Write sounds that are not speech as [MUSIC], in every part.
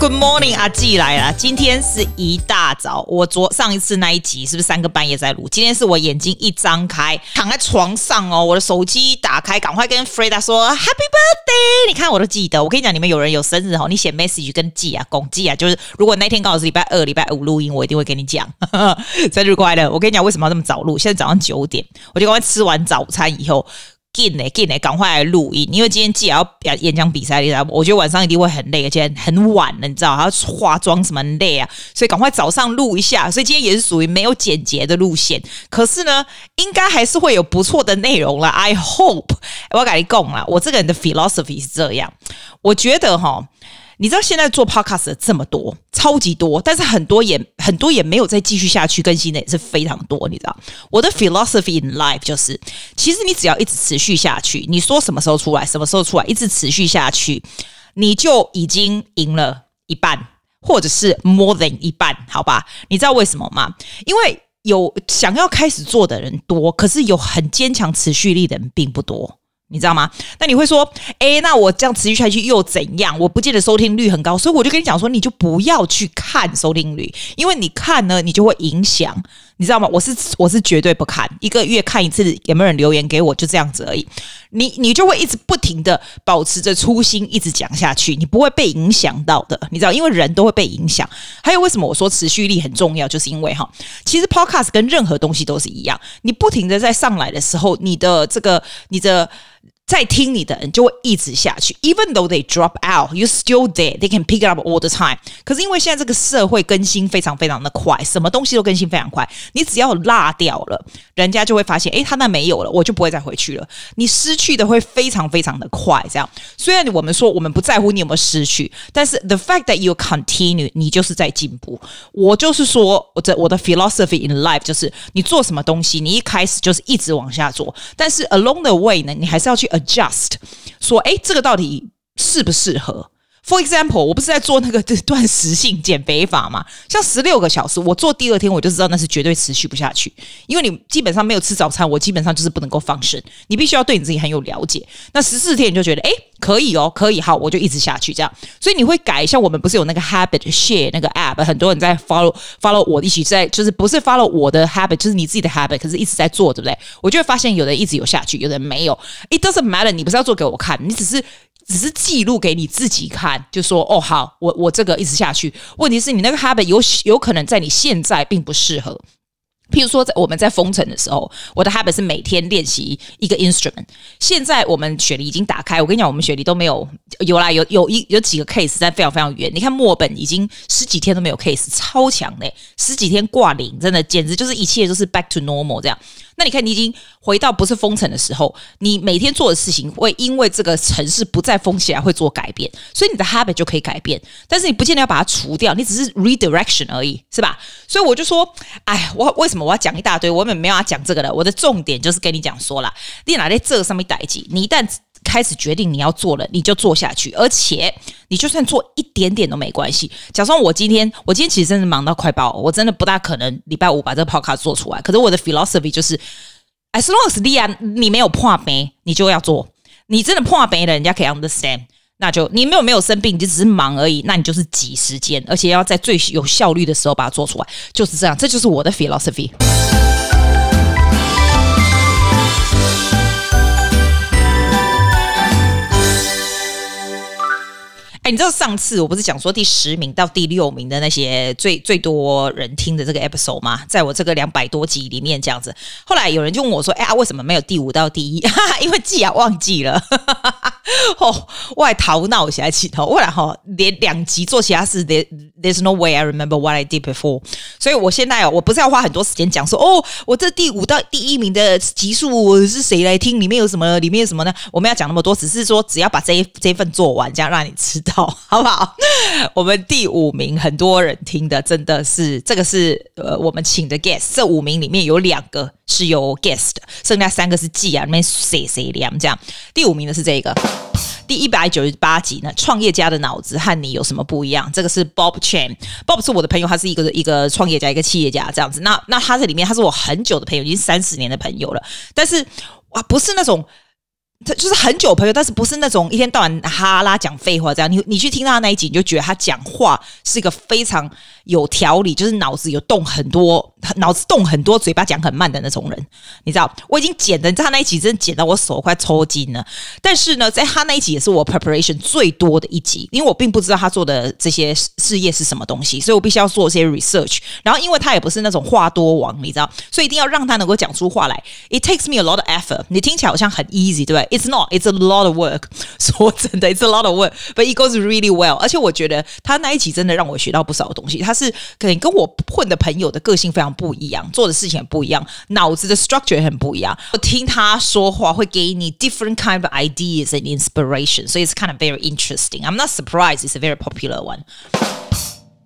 Good morning，阿季来了。今天是一大早，我昨上一次那一集是不是三个半夜在录？今天是我眼睛一张开，躺在床上哦，我的手机打开，赶快跟 Freda 说 Happy Birthday。你看我都记得，我跟你讲，你们有人有生日哦，你写 message 跟记啊，公记啊，就是如果那天刚好是礼拜二、礼拜五录音，我一定会跟你讲 [LAUGHS] 生日快乐。我跟你讲，为什么要这么早录？现在早上九点，我就赶快吃完早餐以后。进来进来，赶快来录音，因为今天既然要演讲比赛，你知道，我觉得晚上一定会很累，而且很晚了，你知道，还要化妆什么累啊，所以赶快早上录一下。所以今天也是属于没有简洁的路线，可是呢，应该还是会有不错的内容了。[LAUGHS] I hope，我要跟你讲啦，我这个人的 philosophy 是这样，我觉得哈。你知道现在做 podcast 的这么多，超级多，但是很多也很多也没有再继续下去更新的也是非常多。你知道，我的 philosophy in life 就是，其实你只要一直持续下去，你说什么时候出来，什么时候出来，一直持续下去，你就已经赢了一半，或者是 more than 一半，好吧？你知道为什么吗？因为有想要开始做的人多，可是有很坚强持续力的人并不多。你知道吗？那你会说，诶，那我这样持续下去又怎样？我不见得收听率很高，所以我就跟你讲说，你就不要去看收听率，因为你看呢，你就会影响。你知道吗？我是我是绝对不看，一个月看一次，有没有人留言给我，就这样子而已。你你就会一直不停的保持着初心，一直讲下去，你不会被影响到的。你知道，因为人都会被影响。还有为什么我说持续力很重要？就是因为哈，其实 Podcast 跟任何东西都是一样，你不停的在上来的时候，你的这个你的。在听你的人就会一直下去，even though they drop out, you still there. They can pick it up all the time. 可是因为现在这个社会更新非常非常的快，什么东西都更新非常快，你只要落掉了，人家就会发现，诶，他那没有了，我就不会再回去了。你失去的会非常非常的快，这样。虽然我们说我们不在乎你有没有失去，但是 the fact that you continue，你就是在进步。我就是说，我的我的 philosophy in life 就是，你做什么东西，你一开始就是一直往下做，但是 along the way 呢，你还是要去。Adjust，说，哎，这个到底适不适合？？For example，我不是在做那个 [LAUGHS] 断食性减肥法嘛？像十六个小时，我做第二天我就知道那是绝对持续不下去，因为你基本上没有吃早餐，我基本上就是不能够放生。你必须要对你自己很有了解。那十四天你就觉得，哎，可以哦，可以，好，我就一直下去这样。所以你会改，像我们不是有那个 Habit Share 那个 App，很多人在 follow follow 我一起在，就是不是 follow 我的 habit，就是你自己的 habit，可是一直在做，对不对？我就会发现有人一直有下去，有人没有。It doesn't matter，你不是要做给我看，你只是。只是记录给你自己看，就说哦，好，我我这个一直下去。问题是你那个 habit 有有可能在你现在并不适合。譬如说，在我们在封城的时候，我的 habit 是每天练习一个 instrument。现在我们雪梨已经打开，我跟你讲，我们雪梨都没有有啦，有有一有几个 case 但非常非常远。你看墨本已经十几天都没有 case，超强嘞，十几天挂零，真的简直就是一切都是 back to normal 这样。那你看，你已经回到不是封城的时候，你每天做的事情会因为这个城市不再封起来会做改变，所以你的 habit 就可以改变。但是你不见得要把它除掉，你只是 redirection 而已，是吧？所以我就说，哎，我为什么我要讲一大堆？我们没有要讲这个的。我的重点就是跟你讲说了，你哪在这上面待机？你一旦开始决定你要做了，你就做下去，而且你就算做一点点都没关系。假装我今天，我今天其实真的忙到快爆，我真的不大可能礼拜五把这个 podcast 做出来。可是我的 philosophy 就是，as long as 你，你没有破杯，你就要做。你真的破杯了，人家可以 understand，那就你没有没有生病，你就只是忙而已，那你就是挤时间，而且要在最有效率的时候把它做出来，就是这样。这就是我的 philosophy。你知道上次我不是讲说第十名到第六名的那些最最多人听的这个 episode 吗？在我这个两百多集里面这样子，后来有人就问我说：“哎呀，为什么没有第五到第一？”，[LAUGHS] 因为记啊忘记了。[LAUGHS] 哦，我还头脑起来起头，后来哈连两集做其他事，There's no way I remember what I did before。所以我现在哦，我不是要花很多时间讲说哦，我这第五到第一名的集数是谁来听？里面有什么？里面有什么呢？我们要讲那么多，只是说只要把这一 [LAUGHS] 这一份做完，这样让你知道。好不好？我们第五名很多人听的，真的是这个是呃，我们请的 guest。这五名里面有两个是有 guest 的，剩下三个是 G 啊，里面谁谁亮这样。第五名的是这个，第一百九十八集呢，创业家的脑子和你有什么不一样？这个是 Bob Chen，Bob 是我的朋友，他是一个一个创业家，一个企业家这样子。那那他在里面，他是我很久的朋友，已经三十年的朋友了。但是哇，不是那种。他就是很久朋友，但是不是那种一天到晚哈拉讲废话这样。你你去听他那一集，你就觉得他讲话是一个非常有条理，就是脑子有动很多，脑子动很多，嘴巴讲很慢的那种人。你知道，我已经剪的，你知道他那一集真的剪到我手快抽筋了。但是呢，在他那一集也是我 preparation 最多的一集，因为我并不知道他做的这些事业是什么东西，所以我必须要做一些 research。然后，因为他也不是那种话多王，你知道，所以一定要让他能够讲出话来。It takes me a lot of effort。你听起来好像很 easy，对不对？It's not. It's a lot of work. [LAUGHS] 说真的，It's a lot of work, but it goes really well. 而且我觉得他那一集真的让我学到不少东西。他是可能跟我混的朋友的个性非常不一样，做的事情也不一样，脑子的 structure 也很不一样。我听他说话会给你 different kind of ideas and inspiration. 所以 it's kind of very interesting. I'm not surprised. It's a very popular one.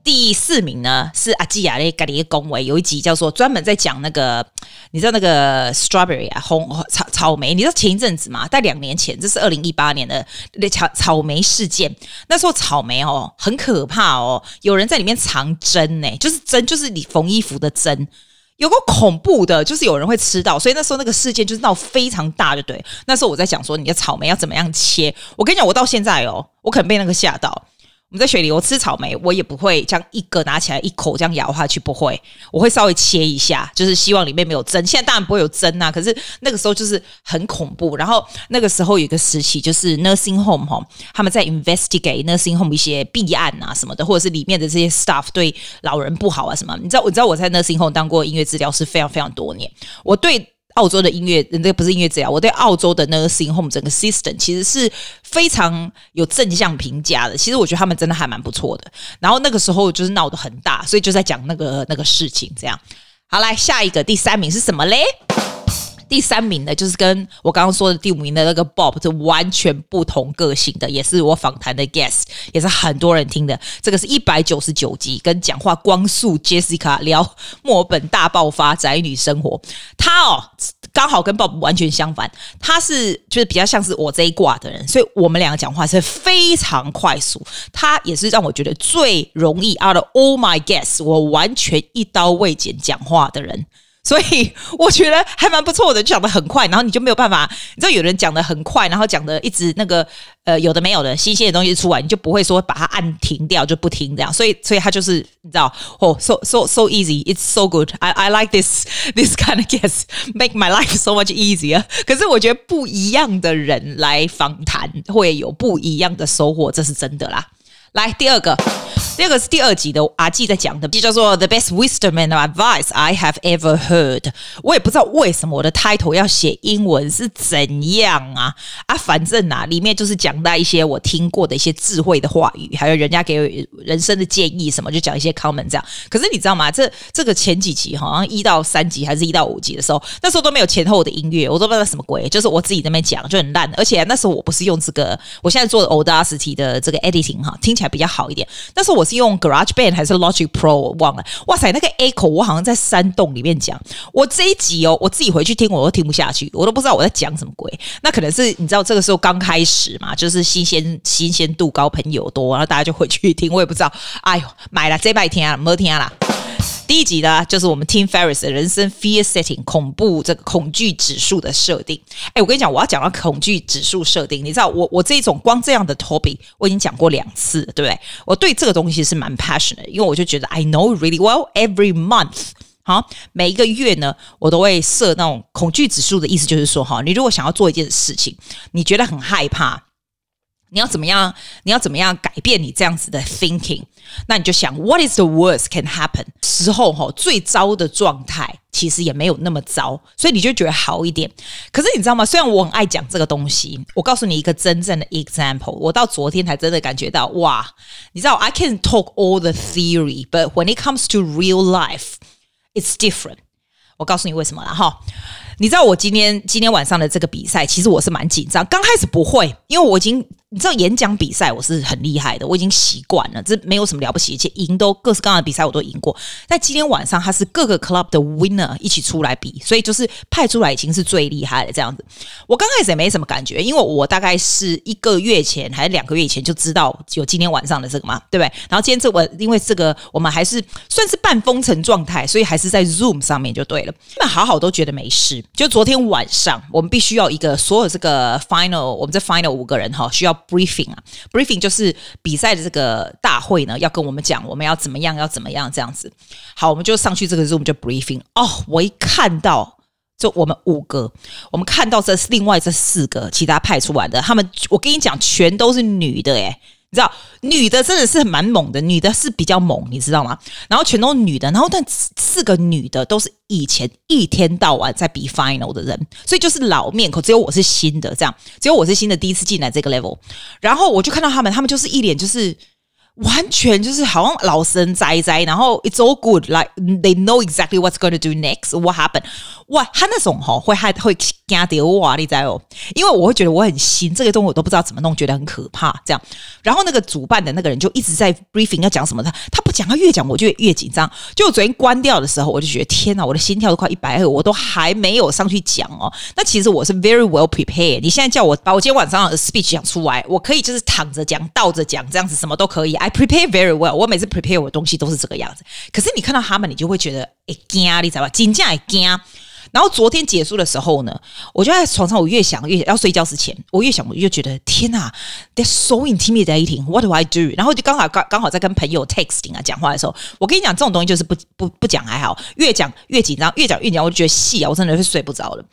第四名呢是阿基亚的咖喱恭维，有一集叫做专门在讲那个，你知道那个 strawberry 啊，红草草莓，你知道前一阵子嘛？在两年前，这是二零一八年的那草草莓事件。那时候草莓哦很可怕哦，有人在里面藏针呢，就是针，就是你缝衣服的针，有个恐怖的，就是有人会吃到。所以那时候那个事件就是闹非常大，就对。那时候我在讲说你的草莓要怎么样切，我跟你讲，我到现在哦，我可能被那个吓到。我们在雪梨，我吃草莓，我也不会这样一个拿起来一口这样咬下去，不会，我会稍微切一下，就是希望里面没有针。现在当然不会有针呐、啊，可是那个时候就是很恐怖。然后那个时候有一个时期，就是 nursing home 哈，他们在 investigate nursing home 一些弊案啊什么的，或者是里面的这些 staff 对老人不好啊什么。你知道，我知道我在 nursing home 当过音乐治疗师非常非常多年，我对。澳洲的音乐，那个不是音乐治疗。我对澳洲的 nursing home 整个 system 其实是非常有正向评价的。其实我觉得他们真的还蛮不错的。然后那个时候就是闹得很大，所以就在讲那个那个事情。这样，好，来下一个第三名是什么嘞？第三名呢，就是跟我刚刚说的第五名的那个 Bob 是完全不同个性的，也是我访谈的 guest，也是很多人听的。这个是一百九十九集，跟讲话光速 Jessica 聊墨尔本大爆发宅女生活。他哦，刚好跟 Bob 完全相反，他是就是比较像是我这一挂的人，所以我们两个讲话是非常快速。他也是让我觉得最容易 out of all my guests，我完全一刀未剪讲话的人。所以我觉得还蛮不错的，就讲得很快，然后你就没有办法，你知道有人讲得很快，然后讲的一直那个呃有的没有的新鲜的东西出来，你就不会说把它按停掉就不听这样，所以所以他就是你知道哦，so so so easy，it's so good，I [LAUGHS] I like this this kind of guest，make my life so much easier。可是我觉得不一样的人来访谈会有不一样的收获，这是真的啦。来第二个。第二个是第二集的阿纪在讲的，就叫做 The Best Wisdom and Advice I Have Ever Heard。我也不知道为什么我的 title 要写英文是怎样啊啊，反正啊，里面就是讲到一些我听过的一些智慧的话语，还有人家给人生的建议什么，就讲一些 comment 这样。可是你知道吗？这这个前几集好像一到三集还是一到五集的时候，那时候都没有前后的音乐，我都不知道什么鬼，就是我自己在那边讲就很烂。而且那时候我不是用这个，我现在做的 Audacity 的这个 editing 哈，听起来比较好一点。但是我。用 GarageBand 还是 Logic Pro？我忘了。哇塞，那个 Echo 我好像在山洞里面讲。我这一集哦，我自己回去听，我都听不下去，我都不知道我在讲什么鬼。那可能是你知道这个时候刚开始嘛，就是新鲜新鲜度高，朋友多，然后大家就回去听。我也不知道，哎呦，买了这拜天啊，没天啦。第一集呢，就是我们 Tim Ferriss 的人生 Fear Setting 恐怖这个恐惧指数的设定。哎，我跟你讲，我要讲到恐惧指数设定，你知道我我这种光这样的 topic 我已经讲过两次，对不对？我对这个东西是蛮 passionate，因为我就觉得 I know really well every month，好，每一个月呢，我都会设那种恐惧指数的意思，就是说哈，你如果想要做一件事情，你觉得很害怕。你要怎么样？你要怎么样改变你这样子的 thinking？那你就想，What is the worst can happen？时候哈，最糟的状态其实也没有那么糟，所以你就觉得好一点。可是你知道吗？虽然我很爱讲这个东西，我告诉你一个真正的 example。我到昨天才真的感觉到，哇！你知道，I can talk all the theory，but when it comes to real life，it's different。我告诉你为什么了哈。你知道我今天今天晚上的这个比赛，其实我是蛮紧张。刚开始不会，因为我已经你知道演讲比赛我是很厉害的，我已经习惯了，这没有什么了不起，而且赢都各式各样的比赛我都赢过。但今天晚上他是各个 club 的 winner 一起出来比，所以就是派出来已经是最厉害的这样子。我刚开始也没什么感觉，因为我大概是一个月前还是两个月以前就知道有今天晚上的这个嘛，对不对？然后今天这我因为这个我们还是算是半封城状态，所以还是在 Zoom 上面就对了。那好好都觉得没事。就昨天晚上我们必须要一个所有这个 final，我们这 final 五个人哈需要。Briefing 啊，briefing 就是比赛的这个大会呢，要跟我们讲我们要怎么样，要怎么样这样子。好，我们就上去这个 Zoom 就 briefing。哦，我一看到就我们五个，我们看到这另外这四个其他派出来的，他们我跟你讲，全都是女的诶。你知道，女的真的是蛮猛的，女的是比较猛，你知道吗？然后全都女的，然后但四个女的都是以前一天到晚在比 final 的人，所以就是老面孔，只有我是新的，这样，只有我是新的，第一次进来这个 level，然后我就看到他们，他们就是一脸就是。完全就是好像老神在在，然后 it's all good, like they know exactly what's going to do next, what happened。哇，他那种吼会害会惊掉哇，你知哦？因为我会觉得我很新，这个东西我都不知道怎么弄，觉得很可怕。这样，然后那个主办的那个人就一直在 briefing 要讲什么，他他不讲，他越讲我就越紧张。就我昨天关掉的时候，我就觉得天哪，我的心跳都快一百二，我都还没有上去讲哦。那其实我是 very well prepared。你现在叫我把我今天晚上的 speech 讲出来，我可以就是躺着讲、倒着讲，这样子什么都可以。I prepare very well，我每次 prepare 我的东西都是这个样子。可是你看到他们，你就会觉得哎惊，你知道吧？紧张也惊。然后昨天结束的时候呢，我就在床上，我越想越要睡觉之前，我越想我越觉得天哪，they're so intimidating。What do I do？然后就刚好刚刚好在跟朋友 texting 啊讲话的时候，我跟你讲这种东西就是不不不讲还好，越讲越紧张，越讲越紧张，我就觉得戏啊，我真的是睡不着了。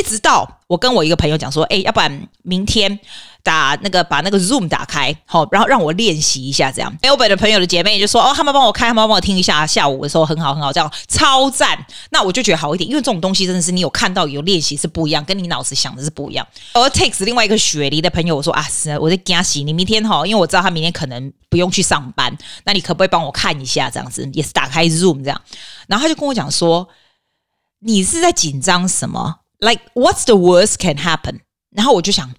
一直到我跟我一个朋友讲说，哎，要不然明天。打那个把那个 Zoom 打开，好，然后让我练习一下，这样。l 北的朋友的姐妹就说：“哦，他们帮我开，他们帮我听一下。下午的时候很好，很好，这样超赞。”那我就觉得好一点，因为这种东西真的是你有看到有练习是不一样，跟你脑子想的是不一样。而 Takes 另外一个雪梨的朋友我说：“啊，是，我在加洗你明天哈，因为我知道他明天可能不用去上班，那你可不可以帮我看一下？这样子也是打开 Zoom 这样。”然后他就跟我讲说：“你是在紧张什么？Like what's the worst can happen？” 然后我就想。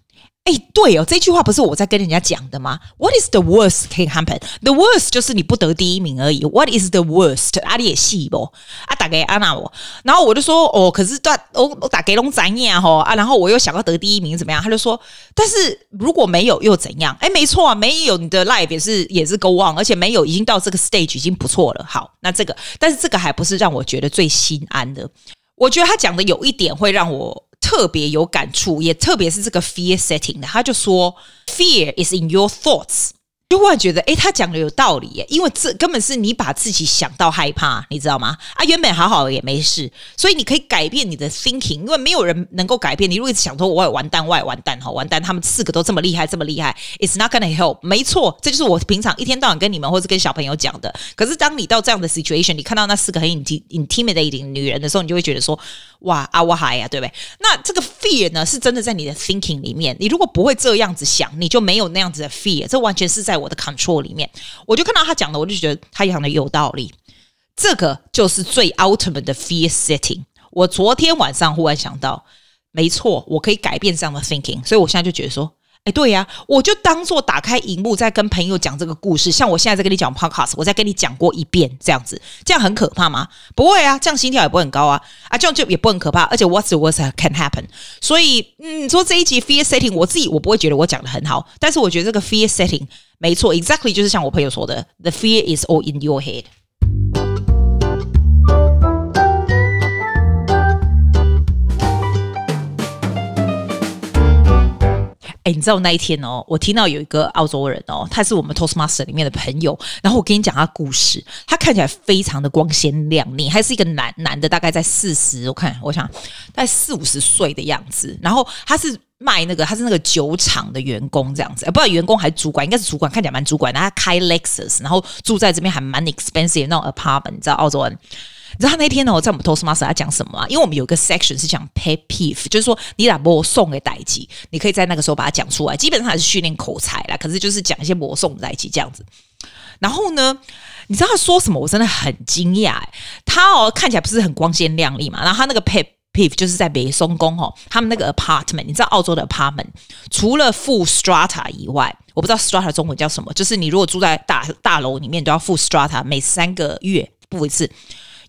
哎，对哦，这句话不是我在跟人家讲的吗？What is the worst can happen? The worst 就是你不得第一名而已。What is the worst？阿里也细不啊？打给安娜我，然后我就说哦，可是断我我打给龙展燕哈啊，然后我又想要得第一名怎么样？他就说，但是如果没有又怎样？哎，没错啊，没有你的 life 也是也是 go on，而且没有已经到这个 stage 已经不错了。好，那这个，但是这个还不是让我觉得最心安的。我觉得他讲的有一点会让我。特别有感触，也特别是这个 fear setting 的，他就说 fear is in your thoughts。就忽然觉得，哎，他讲的有道理耶，因为这根本是你把自己想到害怕，你知道吗？啊，原本好好的也没事，所以你可以改变你的 thinking，因为没有人能够改变你。如果一直想说我也完蛋，我也完蛋，好完蛋，他们四个都这么厉害，这么厉害，it's not gonna help。没错，这就是我平常一天到晚跟你们或是跟小朋友讲的。可是当你到这样的 situation，你看到那四个很 intimidating 女人的时候，你就会觉得说，哇啊我嗨呀，对不对？那这个 fear 呢，是真的在你的 thinking 里面。你如果不会这样子想，你就没有那样子的 fear。这完全是在。我的 control 里面，我就看到他讲的，我就觉得他讲的有道理。这个就是最 ultimate 的 fear setting。我昨天晚上忽然想到，没错，我可以改变这样的 thinking，所以我现在就觉得说。哎，对呀，我就当做打开荧幕在跟朋友讲这个故事，像我现在在跟你讲 podcast，我再跟你讲过一遍这样子，这样很可怕吗？不会啊，这样心跳也不会很高啊，啊，这样就也不很可怕，而且 what's the worst can happen？所以，嗯，说这一集 fear setting，我自己我不会觉得我讲的很好，但是我觉得这个 fear setting 没错，exactly 就是像我朋友说的，the fear is all in your head。哎，你知道那一天哦，我听到有一个澳洲人哦，他是我们 Toastmaster 里面的朋友，然后我跟你讲他故事，他看起来非常的光鲜亮丽，还是一个男男的，大概在四十，我看我想大概四五十岁的样子，然后他是卖那个，他是那个酒厂的员工这样子，不知道员工还是主管，应该是主管，看起来蛮主管，然后他开 Lexus，然后住在这边还蛮 expensive 那种 apartment，你知道澳洲人。你知道他那天呢，我在我们 Toastmaster 他讲什么啊？因为我们有个 section 是讲 pet peeve，就是说你把魔送给代志，你可以在那个时候把它讲出来。基本上还是训练口才啦，可是就是讲一些魔送代志这样子。然后呢，你知道他说什么？我真的很惊讶。他哦看起来不是很光鲜亮丽嘛，然后他那个 pet PIF 就是在北松宫哦，他们那个 apartment，你知道澳洲的 apartment 除了付 strata 以外，我不知道 strata 中文叫什么，就是你如果住在大大楼里面都要付 strata，每三个月付一次。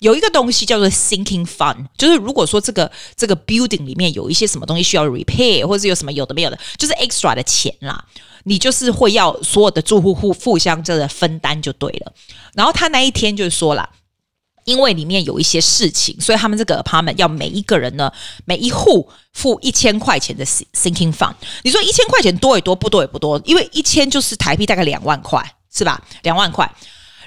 有一个东西叫做 sinking fund，就是如果说这个这个 building 里面有一些什么东西需要 repair，或者是有什么有的没有的，就是 extra 的钱啦，你就是会要所有的住户互互相这个分担就对了。然后他那一天就是说了，因为里面有一些事情，所以他们这个 apartment 要每一个人呢，每一户付一千块钱的 sinking fund。你说一千块钱多也多，不多也不多，因为一千就是台币大概两万块，是吧？两万块。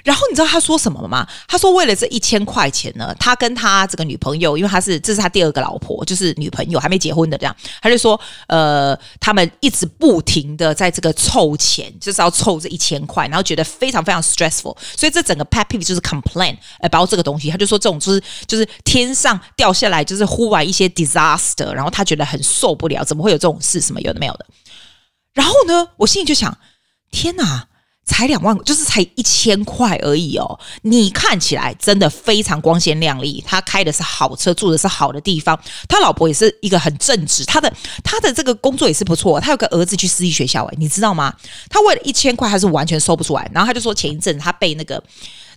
然后你知道他说什么吗？他说为了这一千块钱呢，他跟他这个女朋友，因为他是这是他第二个老婆，就是女朋友还没结婚的这样，他就说呃，他们一直不停的在这个凑钱，就是要凑这一千块，然后觉得非常非常 stressful，所以这整个 pet peeve 就是 complain about 这个东西，他就说这种就是就是天上掉下来就是忽然一些 disaster，然后他觉得很受不了，怎么会有这种事？什么有的没有的。然后呢，我心里就想，天哪！才两万，就是才一千块而已哦。你看起来真的非常光鲜亮丽，他开的是好车，住的是好的地方，他老婆也是一个很正直，他的他的这个工作也是不错。他有个儿子去私立学校，诶，你知道吗？他为了一千块，他是完全收不出来。然后他就说，前一阵他被那个。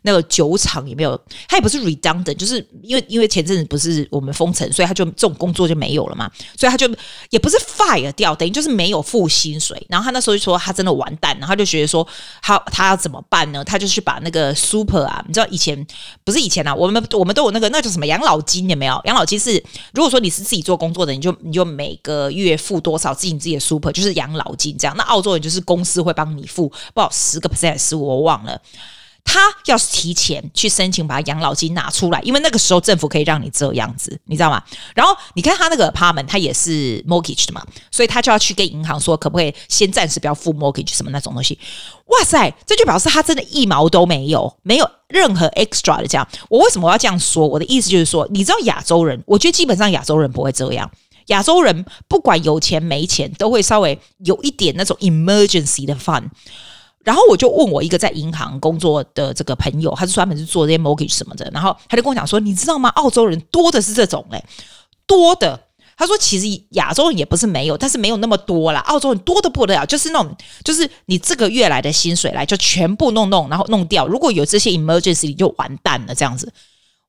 那个酒厂也没有，他也不是 redundant，就是因为因为前阵子不是我们封城，所以他就这种工作就没有了嘛，所以他就也不是 fire 掉，等于就是没有付薪水。然后他那时候就说他真的完蛋，然后他就觉得说他他要怎么办呢？他就去把那个 super 啊，你知道以前不是以前啊，我们我们都有那个那叫什么养老金有没有？养老金是如果说你是自己做工作的，你就你就每个月付多少自己自己的 super，就是养老金这样。那澳洲人就是公司会帮你付，不好十个 percent 十五我忘了。他要是提前去申请把养老金拿出来，因为那个时候政府可以让你这样子，你知道吗？然后你看他那个 apartment，他也是 mortgage 的嘛，所以他就要去跟银行说，可不可以先暂时不要付 mortgage 什么那种东西。哇塞，这就表示他真的一毛都没有，没有任何 extra 的这样。我为什么要这样说？我的意思就是说，你知道亚洲人，我觉得基本上亚洲人不会这样。亚洲人不管有钱没钱，都会稍微有一点那种 emergency 的 fun。然后我就问我一个在银行工作的这个朋友，他是专门是做这些 mortgage 什么的，然后他就跟我讲说，你知道吗？澳洲人多的是这种嘞，多的。他说其实亚洲人也不是没有，但是没有那么多啦。澳洲人多的不得了，就是那种，就是你这个月来的薪水来就全部弄弄，然后弄掉。如果有这些 emergency，你就完蛋了这样子。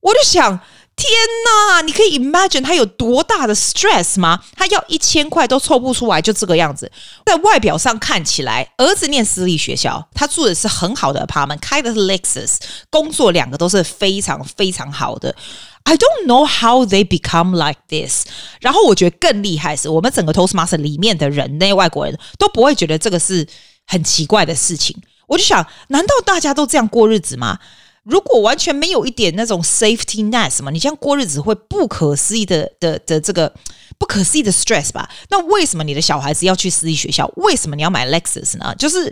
我就想。天呐，你可以 imagine 他有多大的 stress 吗？他要一千块都凑不出来，就这个样子。在外表上看起来，儿子念私立学校，他住的是很好的 apartment，开的是 Lexus，工作两个都是非常非常好的。I don't know how they become like this。然后我觉得更厉害是，我们整个 Toastmaster 里面的人，那些外国人都不会觉得这个是很奇怪的事情。我就想，难道大家都这样过日子吗？如果完全没有一点那种 safety net 什么，你这样过日子会不可思议的的的这个不可思议的 stress 吧？那为什么你的小孩子要去私立学校？为什么你要买 Lexus 呢？就是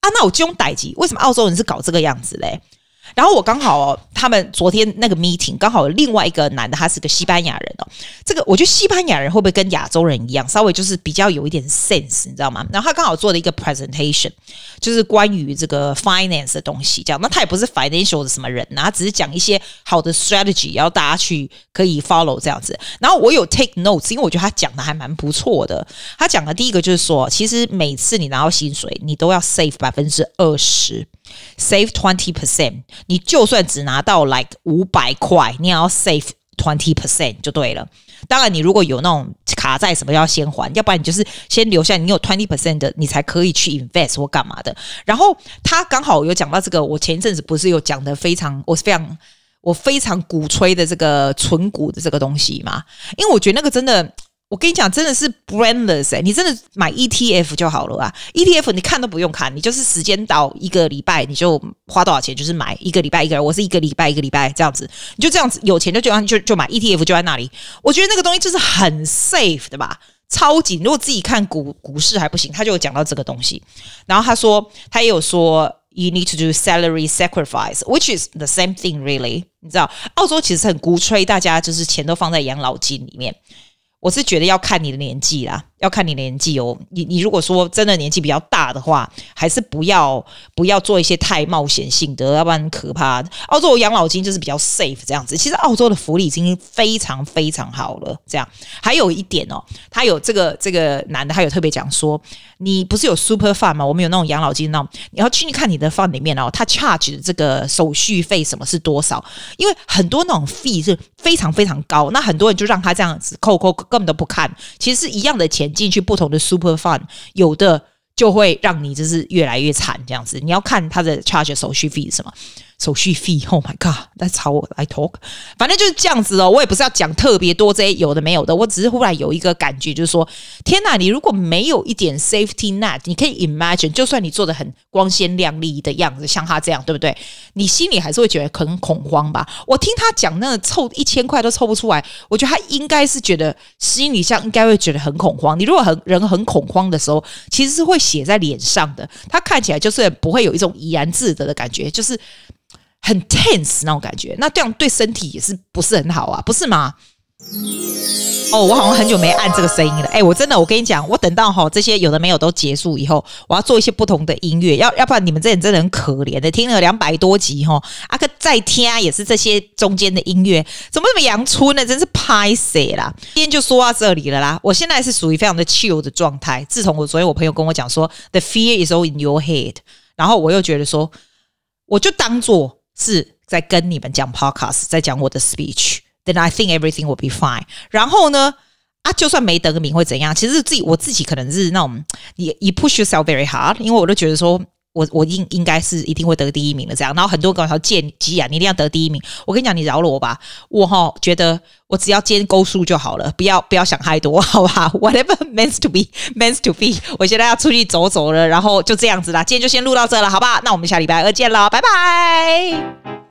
啊，那我这种代志，为什么澳洲人是搞这个样子嘞？然后我刚好，他们昨天那个 meeting 刚好有另外一个男的，他是个西班牙人哦。这个我觉得西班牙人会不会跟亚洲人一样，稍微就是比较有一点 sense，你知道吗？然后他刚好做了一个 presentation，就是关于这个 finance 的东西，这样。那他也不是 financial 的什么人，他只是讲一些好的 strategy，要大家去可以 follow 这样子。然后我有 take notes，因为我觉得他讲的还蛮不错的。他讲的第一个就是说，其实每次你拿到薪水，你都要 save 百分之二十。Save twenty percent，你就算只拿到 like 五百块，你也要 save twenty percent 就对了。当然，你如果有那种卡债什么要先还，要不然你就是先留下，你有 twenty percent 的，你才可以去 invest 或干嘛的。然后他刚好有讲到这个，我前一阵子不是有讲的非常，我是非常我非常鼓吹的这个存股的这个东西嘛，因为我觉得那个真的。我跟你讲，真的是 brainless 欸，你真的买 ETF 就好了啊！ETF 你看都不用看，你就是时间到一个礼拜，你就花多少钱，就是买一个礼拜一个人。我是一个礼拜一个礼拜这样子，你就这样子有钱就就就就买 ETF 就在那里。我觉得那个东西就是很 safe 的吧，超级。如果自己看股股市还不行，他就有讲到这个东西。然后他说，他也有说，you need to do salary sacrifice，which is the same thing really。你知道，澳洲其实很鼓吹大家就是钱都放在养老金里面。我是觉得要看你的年纪啦。要看你年纪哦。你你如果说真的年纪比较大的话，还是不要不要做一些太冒险性的，要不然很可怕。澳洲养老金就是比较 safe 这样子。其实澳洲的福利已经非常非常好了。这样还有一点哦，他有这个这个男的，他有特别讲说，你不是有 super fund 吗？我们有那种养老金那种，你要去看你的 fund 里面哦，他 charge 的这个手续费什么是多少？因为很多那种 fee 是非常非常高，那很多人就让他这样子扣扣，根本都不看。其实是一样的钱进去不同的 super fund，有的就会让你就是越来越惨这样子。你要看它的 charge 手续费是什么。手续费，Oh my God，That's how I talk。反正就是这样子哦。我也不是要讲特别多这些有的没有的，我只是忽然有一个感觉，就是说，天哪！你如果没有一点 safety net，你可以 imagine，就算你做的很光鲜亮丽的样子，像他这样，对不对？你心里还是会觉得很恐慌吧？我听他讲那个凑一千块都凑不出来，我觉得他应该是觉得心里像应该会觉得很恐慌。你如果很人很恐慌的时候，其实是会写在脸上的。他看起来就是不会有一种怡然自得的感觉，就是。很 tense 那种感觉，那这样对身体也是不是很好啊？不是吗？哦，我好像很久没按这个声音了。哎，我真的，我跟你讲，我等到哈这些有的没有都结束以后，我要做一些不同的音乐，要要不然你们这人真的很可怜的，听了两百多集哈，阿克再听也是这些中间的音乐，怎么这么阳春呢？真是拍死啦！今天就说到这里了啦。我现在是属于非常的 chill 的状态。自从我昨天我朋友跟我讲说，the fear is all in your head，然后我又觉得说，我就当做。是在跟你们讲 podcast，在讲我的 speech，then I think everything will be fine。然后呢，啊，就算没得名会怎样？其实自己我自己可能是那种，你你 push yourself very hard，因为我都觉得说。我我应应该是一定会得第一名的这样，然后很多人跟我说建吉啊，你一定要得第一名。我跟你讲，你饶了我吧，我哈觉得我只要兼勾数就好了，不要不要想太多，好吧？Whatever [LAUGHS] means to be means to be。我现在要出去走走了，然后就这样子啦。今天就先录到这了，好不好？那我们下礼拜二见了，拜拜。